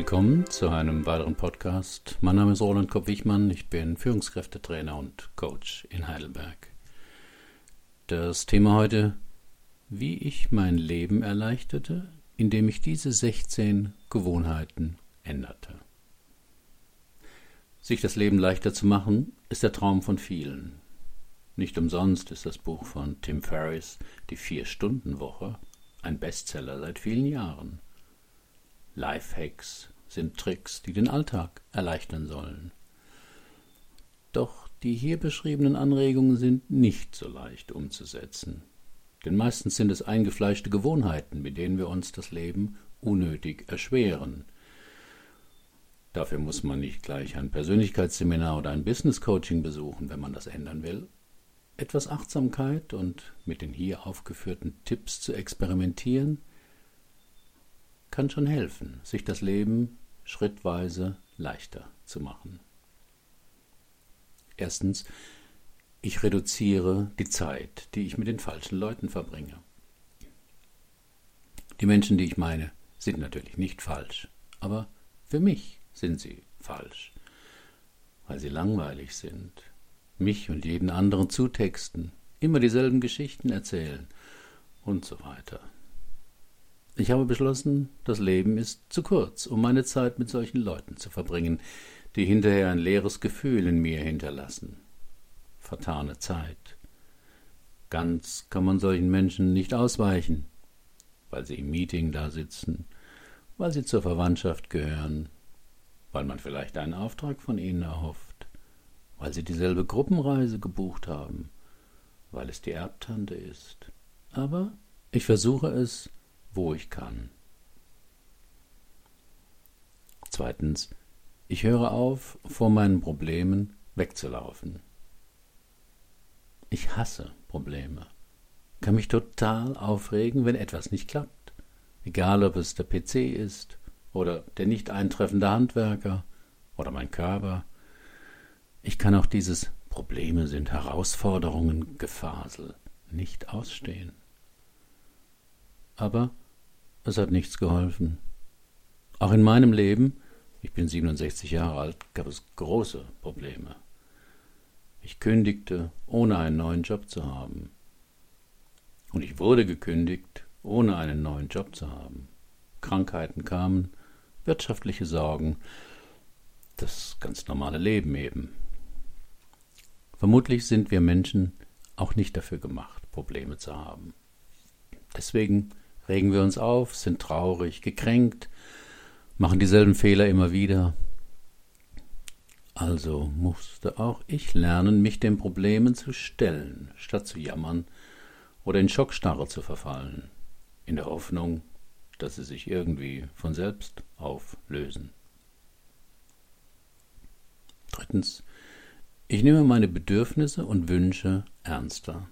willkommen zu einem weiteren Podcast. Mein Name ist Roland Kopp-Wichmann, ich bin Führungskräftetrainer und Coach in Heidelberg. Das Thema heute, wie ich mein Leben erleichterte, indem ich diese 16 Gewohnheiten änderte. Sich das Leben leichter zu machen, ist der Traum von vielen. Nicht umsonst ist das Buch von Tim Ferriss, Die Vier-Stunden-Woche, ein Bestseller seit vielen Jahren. Lifehacks sind Tricks, die den Alltag erleichtern sollen. Doch die hier beschriebenen Anregungen sind nicht so leicht umzusetzen. Denn meistens sind es eingefleischte Gewohnheiten, mit denen wir uns das Leben unnötig erschweren. Dafür muss man nicht gleich ein Persönlichkeitsseminar oder ein Business Coaching besuchen, wenn man das ändern will. Etwas Achtsamkeit und mit den hier aufgeführten Tipps zu experimentieren, kann schon helfen, sich das Leben schrittweise leichter zu machen. Erstens, ich reduziere die Zeit, die ich mit den falschen Leuten verbringe. Die Menschen, die ich meine, sind natürlich nicht falsch, aber für mich sind sie falsch, weil sie langweilig sind, mich und jeden anderen zutexten, immer dieselben Geschichten erzählen und so weiter. Ich habe beschlossen, das Leben ist zu kurz, um meine Zeit mit solchen Leuten zu verbringen, die hinterher ein leeres Gefühl in mir hinterlassen. Vertane Zeit. Ganz kann man solchen Menschen nicht ausweichen, weil sie im Meeting da sitzen, weil sie zur Verwandtschaft gehören, weil man vielleicht einen Auftrag von ihnen erhofft, weil sie dieselbe Gruppenreise gebucht haben, weil es die Erbtante ist. Aber ich versuche es, wo ich kann. Zweitens, ich höre auf, vor meinen Problemen wegzulaufen. Ich hasse Probleme, kann mich total aufregen, wenn etwas nicht klappt, egal ob es der PC ist oder der nicht eintreffende Handwerker oder mein Körper. Ich kann auch dieses Probleme sind Herausforderungen Gefasel nicht ausstehen. Aber es hat nichts geholfen. Auch in meinem Leben, ich bin 67 Jahre alt, gab es große Probleme. Ich kündigte, ohne einen neuen Job zu haben. Und ich wurde gekündigt, ohne einen neuen Job zu haben. Krankheiten kamen, wirtschaftliche Sorgen, das ganz normale Leben eben. Vermutlich sind wir Menschen auch nicht dafür gemacht, Probleme zu haben. Deswegen regen wir uns auf, sind traurig, gekränkt, machen dieselben Fehler immer wieder. Also musste auch ich lernen, mich den Problemen zu stellen, statt zu jammern oder in Schockstarre zu verfallen, in der Hoffnung, dass sie sich irgendwie von selbst auflösen. Drittens, ich nehme meine Bedürfnisse und Wünsche ernster.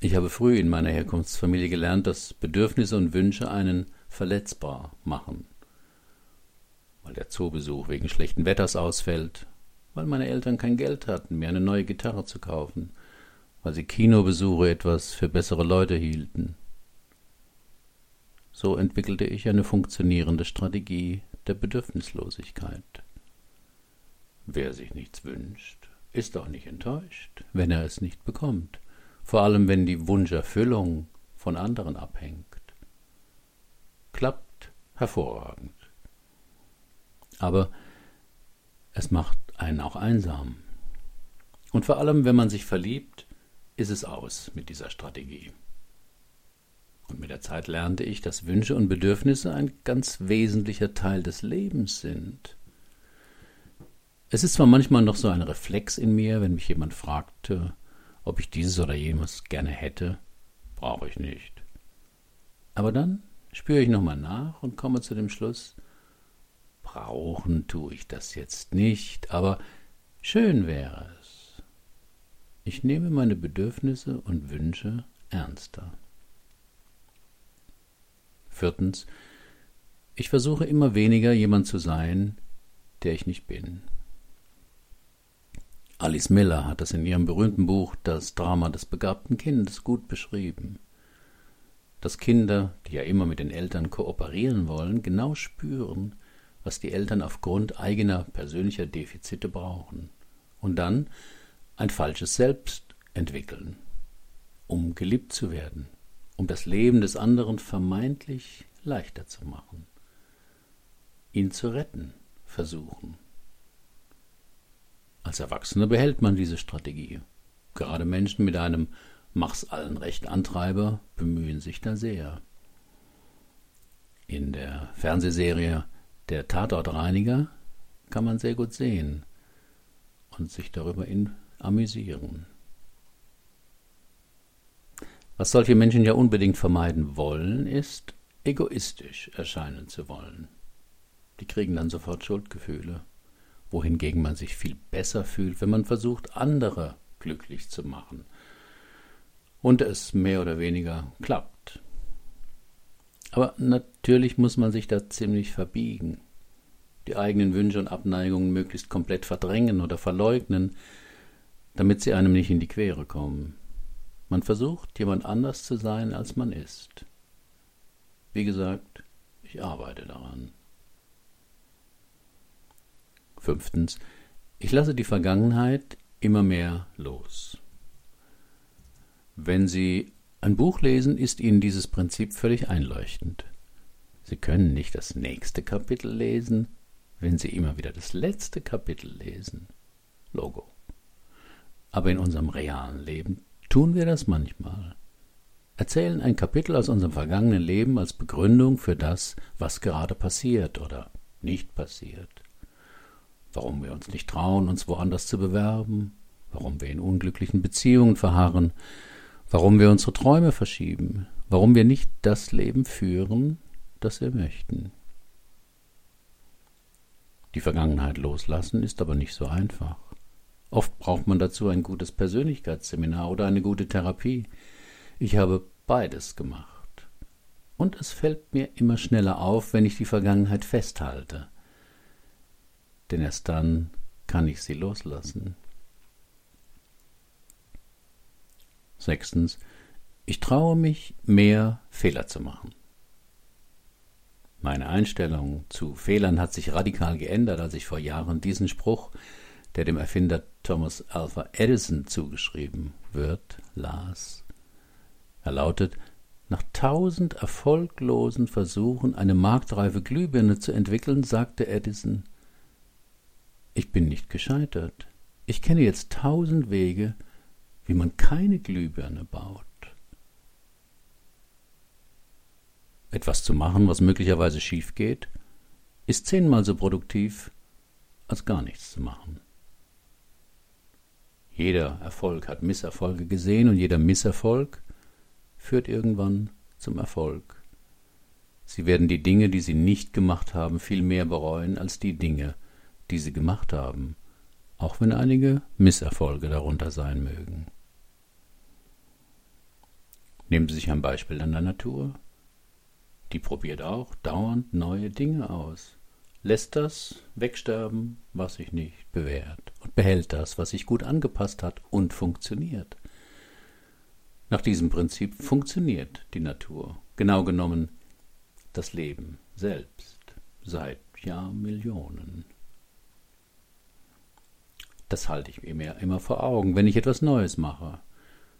Ich habe früh in meiner Herkunftsfamilie gelernt, dass Bedürfnisse und Wünsche einen verletzbar machen. Weil der Zoobesuch wegen schlechten Wetters ausfällt, weil meine Eltern kein Geld hatten, mir eine neue Gitarre zu kaufen, weil sie Kinobesuche etwas für bessere Leute hielten. So entwickelte ich eine funktionierende Strategie der Bedürfnislosigkeit. Wer sich nichts wünscht, ist auch nicht enttäuscht, wenn er es nicht bekommt vor allem wenn die Wunscherfüllung von anderen abhängt. Klappt hervorragend. Aber es macht einen auch einsam. Und vor allem, wenn man sich verliebt, ist es aus mit dieser Strategie. Und mit der Zeit lernte ich, dass Wünsche und Bedürfnisse ein ganz wesentlicher Teil des Lebens sind. Es ist zwar manchmal noch so ein Reflex in mir, wenn mich jemand fragte, ob ich dieses oder jenes gerne hätte, brauche ich nicht. Aber dann spüre ich nochmal nach und komme zu dem Schluss, brauchen tue ich das jetzt nicht, aber schön wäre es. Ich nehme meine Bedürfnisse und Wünsche ernster. Viertens, ich versuche immer weniger jemand zu sein, der ich nicht bin. Alice Miller hat das in ihrem berühmten Buch Das Drama des begabten Kindes gut beschrieben. dass Kinder, die ja immer mit den Eltern kooperieren wollen, genau spüren, was die Eltern aufgrund eigener persönlicher Defizite brauchen und dann ein falsches Selbst entwickeln, um geliebt zu werden, um das Leben des anderen vermeintlich leichter zu machen, ihn zu retten versuchen. Als Erwachsener behält man diese Strategie. Gerade Menschen mit einem Mach's allen recht Antreiber bemühen sich da sehr. In der Fernsehserie Der Tatortreiniger kann man sehr gut sehen und sich darüber amüsieren. Was solche Menschen ja unbedingt vermeiden wollen, ist, egoistisch erscheinen zu wollen. Die kriegen dann sofort Schuldgefühle, wohingegen man sich viel besser fühlt, wenn man versucht, andere glücklich zu machen und es mehr oder weniger klappt. Aber natürlich muss man sich da ziemlich verbiegen, die eigenen Wünsche und Abneigungen möglichst komplett verdrängen oder verleugnen, damit sie einem nicht in die Quere kommen. Man versucht, jemand anders zu sein, als man ist. Wie gesagt, ich arbeite daran. Fünftens, ich lasse die Vergangenheit immer mehr los. Wenn Sie ein Buch lesen, ist Ihnen dieses Prinzip völlig einleuchtend. Sie können nicht das nächste Kapitel lesen, wenn Sie immer wieder das letzte Kapitel lesen. Logo. Aber in unserem realen Leben tun wir das manchmal. Erzählen ein Kapitel aus unserem vergangenen Leben als Begründung für das, was gerade passiert oder nicht passiert. Warum wir uns nicht trauen, uns woanders zu bewerben, warum wir in unglücklichen Beziehungen verharren, warum wir unsere Träume verschieben, warum wir nicht das Leben führen, das wir möchten. Die Vergangenheit loslassen ist aber nicht so einfach. Oft braucht man dazu ein gutes Persönlichkeitsseminar oder eine gute Therapie. Ich habe beides gemacht. Und es fällt mir immer schneller auf, wenn ich die Vergangenheit festhalte. Denn erst dann kann ich sie loslassen. Sechstens, ich traue mich, mehr Fehler zu machen. Meine Einstellung zu Fehlern hat sich radikal geändert, als ich vor Jahren diesen Spruch, der dem Erfinder Thomas Alpha Edison zugeschrieben wird, las. Er lautet, nach tausend erfolglosen Versuchen, eine marktreife Glühbirne zu entwickeln, sagte Edison, ich bin nicht gescheitert. Ich kenne jetzt tausend Wege, wie man keine Glühbirne baut. Etwas zu machen, was möglicherweise schief geht, ist zehnmal so produktiv, als gar nichts zu machen. Jeder Erfolg hat Misserfolge gesehen und jeder Misserfolg führt irgendwann zum Erfolg. Sie werden die Dinge, die sie nicht gemacht haben, viel mehr bereuen als die Dinge, die sie gemacht haben, auch wenn einige Misserfolge darunter sein mögen. Nehmen Sie sich ein Beispiel an der Natur. Die probiert auch dauernd neue Dinge aus, lässt das wegsterben, was sich nicht bewährt, und behält das, was sich gut angepasst hat und funktioniert. Nach diesem Prinzip funktioniert die Natur, genau genommen das Leben selbst, seit Jahrmillionen. Das halte ich mir immer vor Augen, wenn ich etwas Neues mache.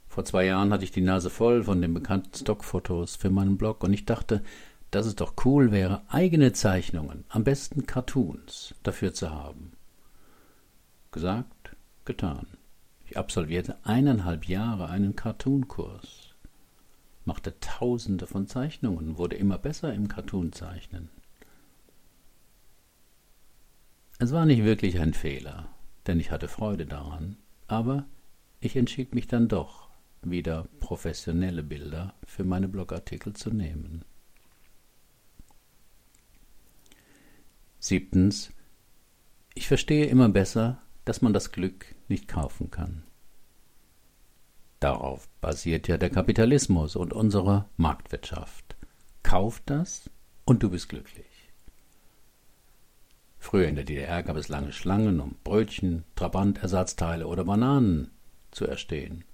Vor zwei Jahren hatte ich die Nase voll von den bekannten Stockfotos für meinen Blog und ich dachte, dass es doch cool wäre, eigene Zeichnungen, am besten Cartoons, dafür zu haben. Gesagt, getan. Ich absolvierte eineinhalb Jahre einen Cartoon-Kurs, machte tausende von Zeichnungen, wurde immer besser im Cartoon-Zeichnen. Es war nicht wirklich ein Fehler, denn ich hatte Freude daran, aber ich entschied mich dann doch, wieder professionelle Bilder für meine Blogartikel zu nehmen. Siebtens. Ich verstehe immer besser, dass man das Glück nicht kaufen kann. Darauf basiert ja der Kapitalismus und unsere Marktwirtschaft. Kauf das und du bist glücklich. Früher in der DDR gab es lange Schlangen, um Brötchen, Trabantersatzteile oder Bananen zu erstehen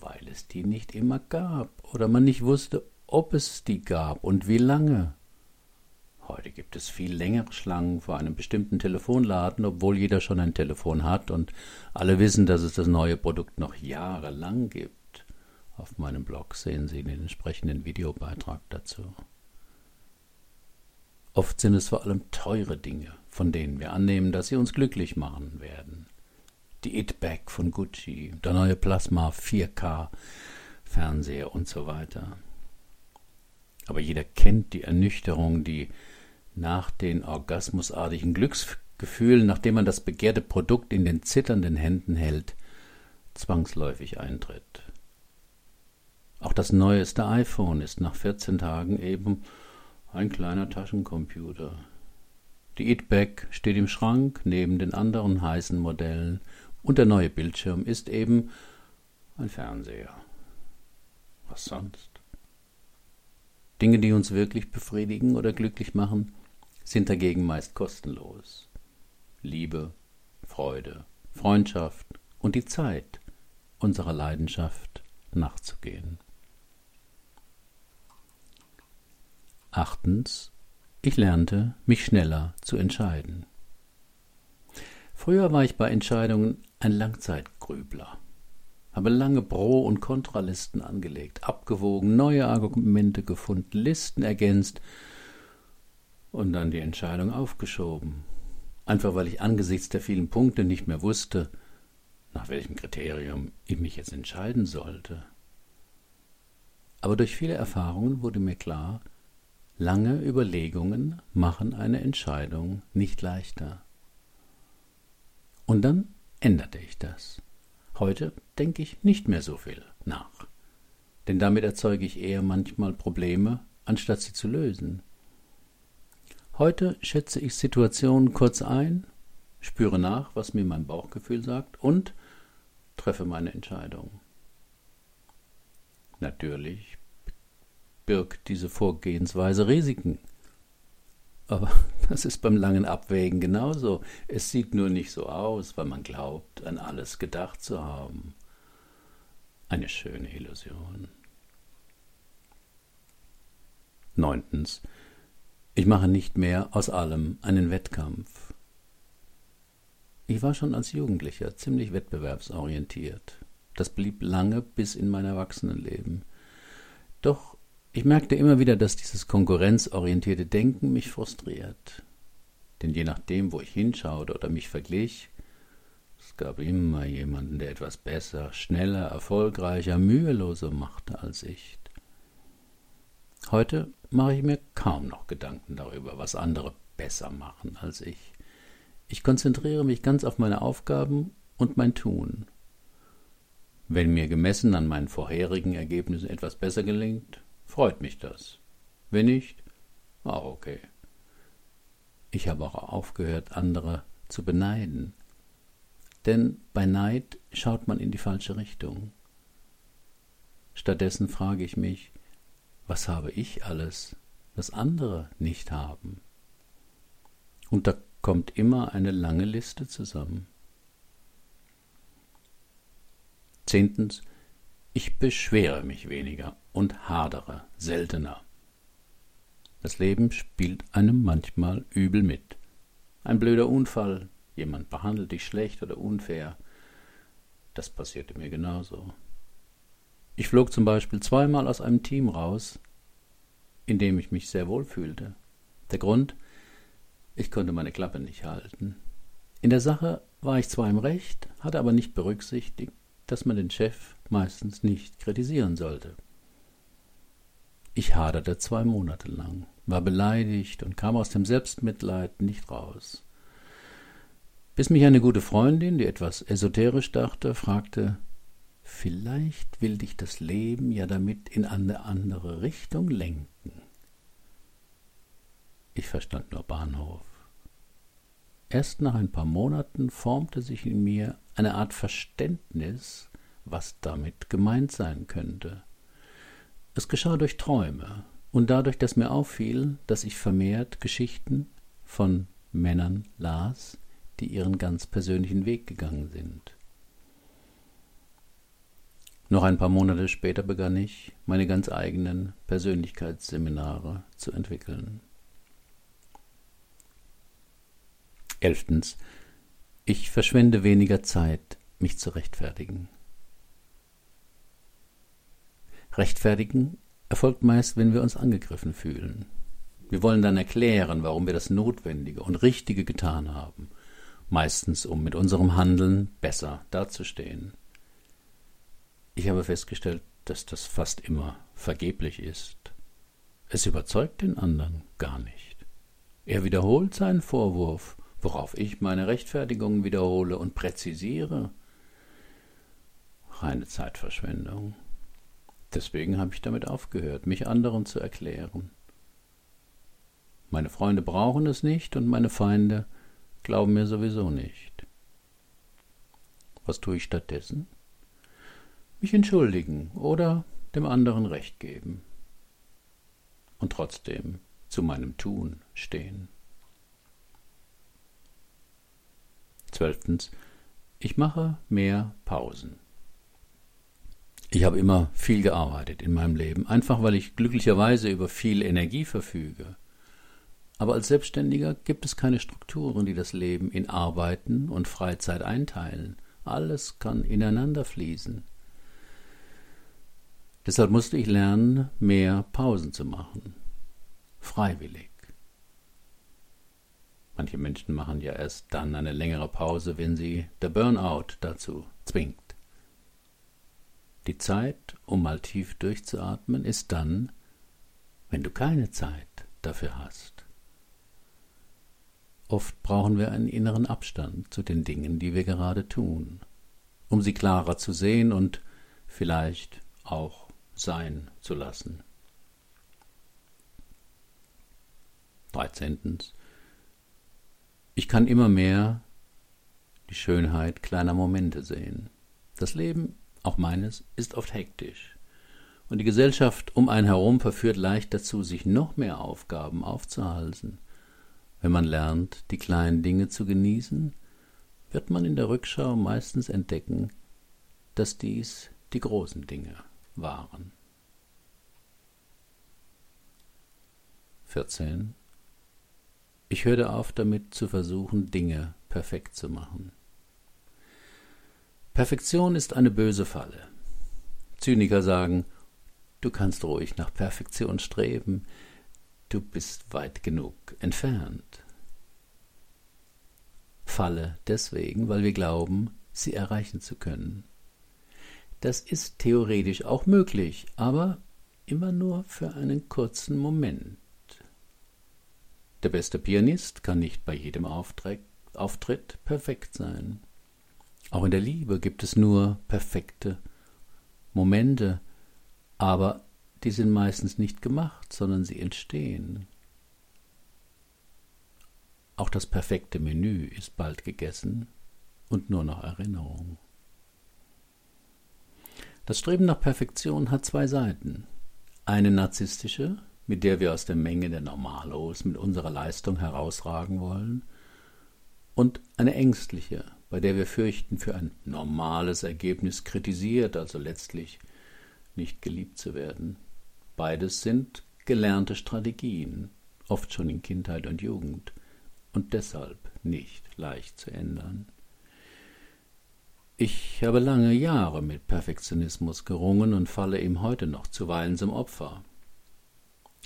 weil es die nicht immer gab oder man nicht wusste, ob es die gab und wie lange. Heute gibt es viel längere Schlangen vor einem bestimmten Telefonladen, obwohl jeder schon ein Telefon hat und alle wissen, dass es das neue Produkt noch jahrelang gibt. Auf meinem Blog sehen Sie den entsprechenden Videobeitrag dazu. Oft sind es vor allem teure Dinge, von denen wir annehmen, dass sie uns glücklich machen werden. Die It-Bag von Gucci, der neue Plasma 4K Fernseher und so weiter. Aber jeder kennt die Ernüchterung, die nach den orgasmusartigen Glücksgefühlen, nachdem man das begehrte Produkt in den zitternden Händen hält, zwangsläufig eintritt. Auch das neueste iPhone ist nach 14 Tagen eben ein kleiner Taschencomputer. Die It-Bag steht im Schrank neben den anderen heißen Modellen und der neue Bildschirm ist eben ein Fernseher. Was sonst? Dinge, die uns wirklich befriedigen oder glücklich machen, sind dagegen meist kostenlos. Liebe, Freude, Freundschaft und die Zeit, unserer Leidenschaft nachzugehen. Achtens, ich lernte, mich schneller zu entscheiden. Früher war ich bei Entscheidungen ein Langzeitgrübler, habe lange Pro- und Kontralisten angelegt, abgewogen, neue Argumente gefunden, Listen ergänzt und dann die Entscheidung aufgeschoben, einfach weil ich angesichts der vielen Punkte nicht mehr wusste, nach welchem Kriterium ich mich jetzt entscheiden sollte. Aber durch viele Erfahrungen wurde mir klar, Lange Überlegungen machen eine Entscheidung nicht leichter. Und dann änderte ich das. Heute denke ich nicht mehr so viel nach. Denn damit erzeuge ich eher manchmal Probleme, anstatt sie zu lösen. Heute schätze ich Situationen kurz ein, spüre nach, was mir mein Bauchgefühl sagt und treffe meine Entscheidung. Natürlich birgt diese Vorgehensweise Risiken. Aber das ist beim langen Abwägen genauso. Es sieht nur nicht so aus, weil man glaubt, an alles gedacht zu haben. Eine schöne Illusion. Neuntens. Ich mache nicht mehr aus allem einen Wettkampf. Ich war schon als Jugendlicher ziemlich wettbewerbsorientiert. Das blieb lange bis in mein Erwachsenenleben. Doch ich merkte immer wieder, dass dieses konkurrenzorientierte Denken mich frustriert. Denn je nachdem, wo ich hinschaute oder mich verglich, es gab immer jemanden, der etwas besser, schneller, erfolgreicher, müheloser machte als ich. Heute mache ich mir kaum noch Gedanken darüber, was andere besser machen als ich. Ich konzentriere mich ganz auf meine Aufgaben und mein Tun. Wenn mir gemessen an meinen vorherigen Ergebnissen etwas besser gelingt, freut mich das. Wenn nicht, auch okay. Ich habe auch aufgehört, andere zu beneiden. Denn bei Neid schaut man in die falsche Richtung. Stattdessen frage ich mich, was habe ich alles, was andere nicht haben? Und da kommt immer eine lange Liste zusammen. Zehntens, ich beschwere mich weniger und hadere seltener. Das Leben spielt einem manchmal übel mit. Ein blöder Unfall, jemand behandelt dich schlecht oder unfair. Das passierte mir genauso. Ich flog zum Beispiel zweimal aus einem Team raus, in dem ich mich sehr wohl fühlte. Der Grund, ich konnte meine Klappe nicht halten. In der Sache war ich zwar im Recht, hatte aber nicht berücksichtigt, dass man den Chef meistens nicht kritisieren sollte. Ich haderte zwei Monate lang, war beleidigt und kam aus dem Selbstmitleid nicht raus. Bis mich eine gute Freundin, die etwas esoterisch dachte, fragte, Vielleicht will dich das Leben ja damit in eine andere Richtung lenken. Ich verstand nur Bahnhof. Erst nach ein paar Monaten formte sich in mir eine Art Verständnis, was damit gemeint sein könnte. Es geschah durch Träume und dadurch, dass mir auffiel, dass ich vermehrt Geschichten von Männern las, die ihren ganz persönlichen Weg gegangen sind. Noch ein paar Monate später begann ich, meine ganz eigenen Persönlichkeitsseminare zu entwickeln. Elftens. Ich verschwende weniger Zeit, mich zu rechtfertigen. Rechtfertigen erfolgt meist, wenn wir uns angegriffen fühlen. Wir wollen dann erklären, warum wir das Notwendige und Richtige getan haben, meistens um mit unserem Handeln besser dazustehen. Ich habe festgestellt, dass das fast immer vergeblich ist. Es überzeugt den anderen gar nicht. Er wiederholt seinen Vorwurf, worauf ich meine Rechtfertigung wiederhole und präzisiere. Reine Zeitverschwendung. Deswegen habe ich damit aufgehört, mich anderen zu erklären. Meine Freunde brauchen es nicht und meine Feinde glauben mir sowieso nicht. Was tue ich stattdessen? Mich entschuldigen oder dem anderen Recht geben. Und trotzdem zu meinem Tun stehen. Zwölftens. Ich mache mehr Pausen. Ich habe immer viel gearbeitet in meinem Leben, einfach weil ich glücklicherweise über viel Energie verfüge. Aber als Selbstständiger gibt es keine Strukturen, die das Leben in Arbeiten und Freizeit einteilen. Alles kann ineinander fließen. Deshalb musste ich lernen, mehr Pausen zu machen. Freiwillig. Manche Menschen machen ja erst dann eine längere Pause, wenn sie der Burnout dazu zwingt. Die Zeit, um mal tief durchzuatmen, ist dann, wenn du keine Zeit dafür hast. Oft brauchen wir einen inneren Abstand zu den Dingen, die wir gerade tun, um sie klarer zu sehen und vielleicht auch sein zu lassen. 13. Ich kann immer mehr die Schönheit kleiner Momente sehen. Das Leben, auch meines, ist oft hektisch. Und die Gesellschaft um einen herum verführt leicht dazu, sich noch mehr Aufgaben aufzuhalsen. Wenn man lernt, die kleinen Dinge zu genießen, wird man in der Rückschau meistens entdecken, dass dies die großen Dinge waren. 14. Ich hörte auf damit zu versuchen, Dinge perfekt zu machen. Perfektion ist eine böse Falle. Zyniker sagen, du kannst ruhig nach Perfektion streben, du bist weit genug entfernt. Falle deswegen, weil wir glauben, sie erreichen zu können. Das ist theoretisch auch möglich, aber immer nur für einen kurzen Moment. Der beste Pianist kann nicht bei jedem Auftritt perfekt sein. Auch in der Liebe gibt es nur perfekte Momente, aber die sind meistens nicht gemacht, sondern sie entstehen. Auch das perfekte Menü ist bald gegessen und nur noch Erinnerung. Das Streben nach Perfektion hat zwei Seiten. Eine narzisstische, mit der wir aus der Menge der Normalos mit unserer Leistung herausragen wollen, und eine ängstliche, bei der wir fürchten, für ein normales Ergebnis kritisiert, also letztlich nicht geliebt zu werden. Beides sind gelernte Strategien, oft schon in Kindheit und Jugend, und deshalb nicht leicht zu ändern. Ich habe lange Jahre mit Perfektionismus gerungen und falle ihm heute noch zuweilen zum Opfer.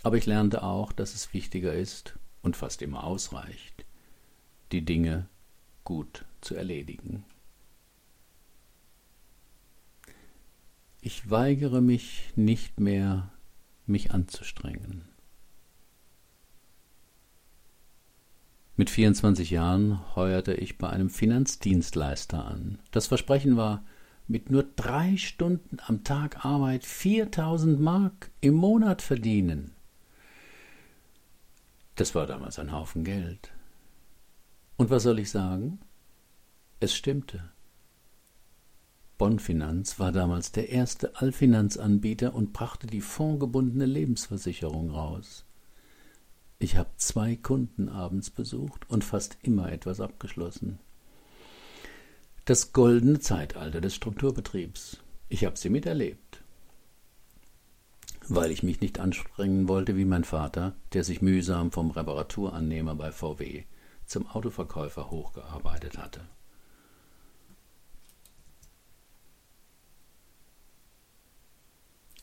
Aber ich lernte auch, dass es wichtiger ist und fast immer ausreicht, die Dinge gut zu erledigen. Ich weigere mich nicht mehr, mich anzustrengen. Mit 24 Jahren heuerte ich bei einem Finanzdienstleister an. Das Versprechen war, mit nur drei Stunden am Tag Arbeit 4000 Mark im Monat verdienen. Das war damals ein Haufen Geld. Und was soll ich sagen? Es stimmte. Bonnfinanz war damals der erste Allfinanzanbieter und brachte die fondgebundene Lebensversicherung raus. Ich habe zwei Kunden abends besucht und fast immer etwas abgeschlossen. Das goldene Zeitalter des Strukturbetriebs. Ich habe sie miterlebt, weil ich mich nicht anstrengen wollte wie mein Vater, der sich mühsam vom Reparaturannehmer bei VW zum Autoverkäufer hochgearbeitet hatte.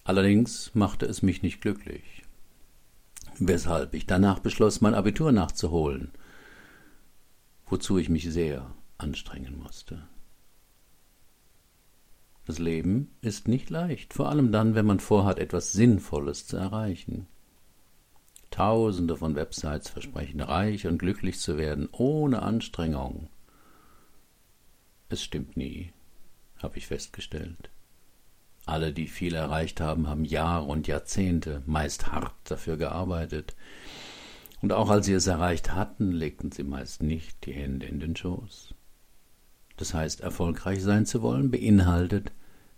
Allerdings machte es mich nicht glücklich, weshalb ich danach beschloss, mein Abitur nachzuholen, wozu ich mich sehr anstrengen musste. Das Leben ist nicht leicht, vor allem dann, wenn man vorhat, etwas Sinnvolles zu erreichen. Tausende von Websites versprechen reich und glücklich zu werden, ohne Anstrengung. Es stimmt nie, habe ich festgestellt. Alle, die viel erreicht haben, haben Jahre und Jahrzehnte, meist hart dafür gearbeitet. Und auch als sie es erreicht hatten, legten sie meist nicht die Hände in den Schoß. Das heißt, erfolgreich sein zu wollen beinhaltet,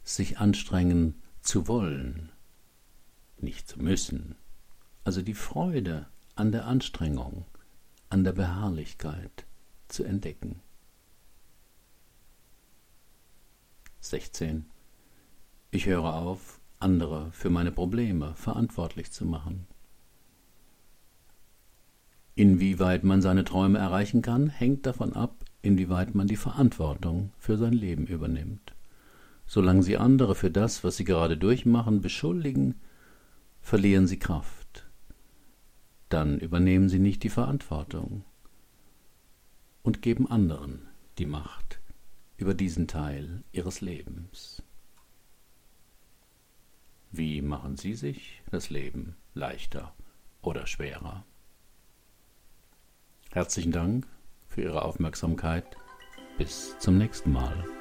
sich anstrengen zu wollen, nicht zu müssen. Also die Freude an der Anstrengung, an der Beharrlichkeit zu entdecken. 16. Ich höre auf, andere für meine Probleme verantwortlich zu machen. Inwieweit man seine Träume erreichen kann, hängt davon ab, inwieweit man die Verantwortung für sein Leben übernimmt. Solange Sie andere für das, was Sie gerade durchmachen, beschuldigen, verlieren Sie Kraft. Dann übernehmen Sie nicht die Verantwortung und geben anderen die Macht über diesen Teil Ihres Lebens. Wie machen Sie sich das Leben leichter oder schwerer? Herzlichen Dank für Ihre Aufmerksamkeit. Bis zum nächsten Mal.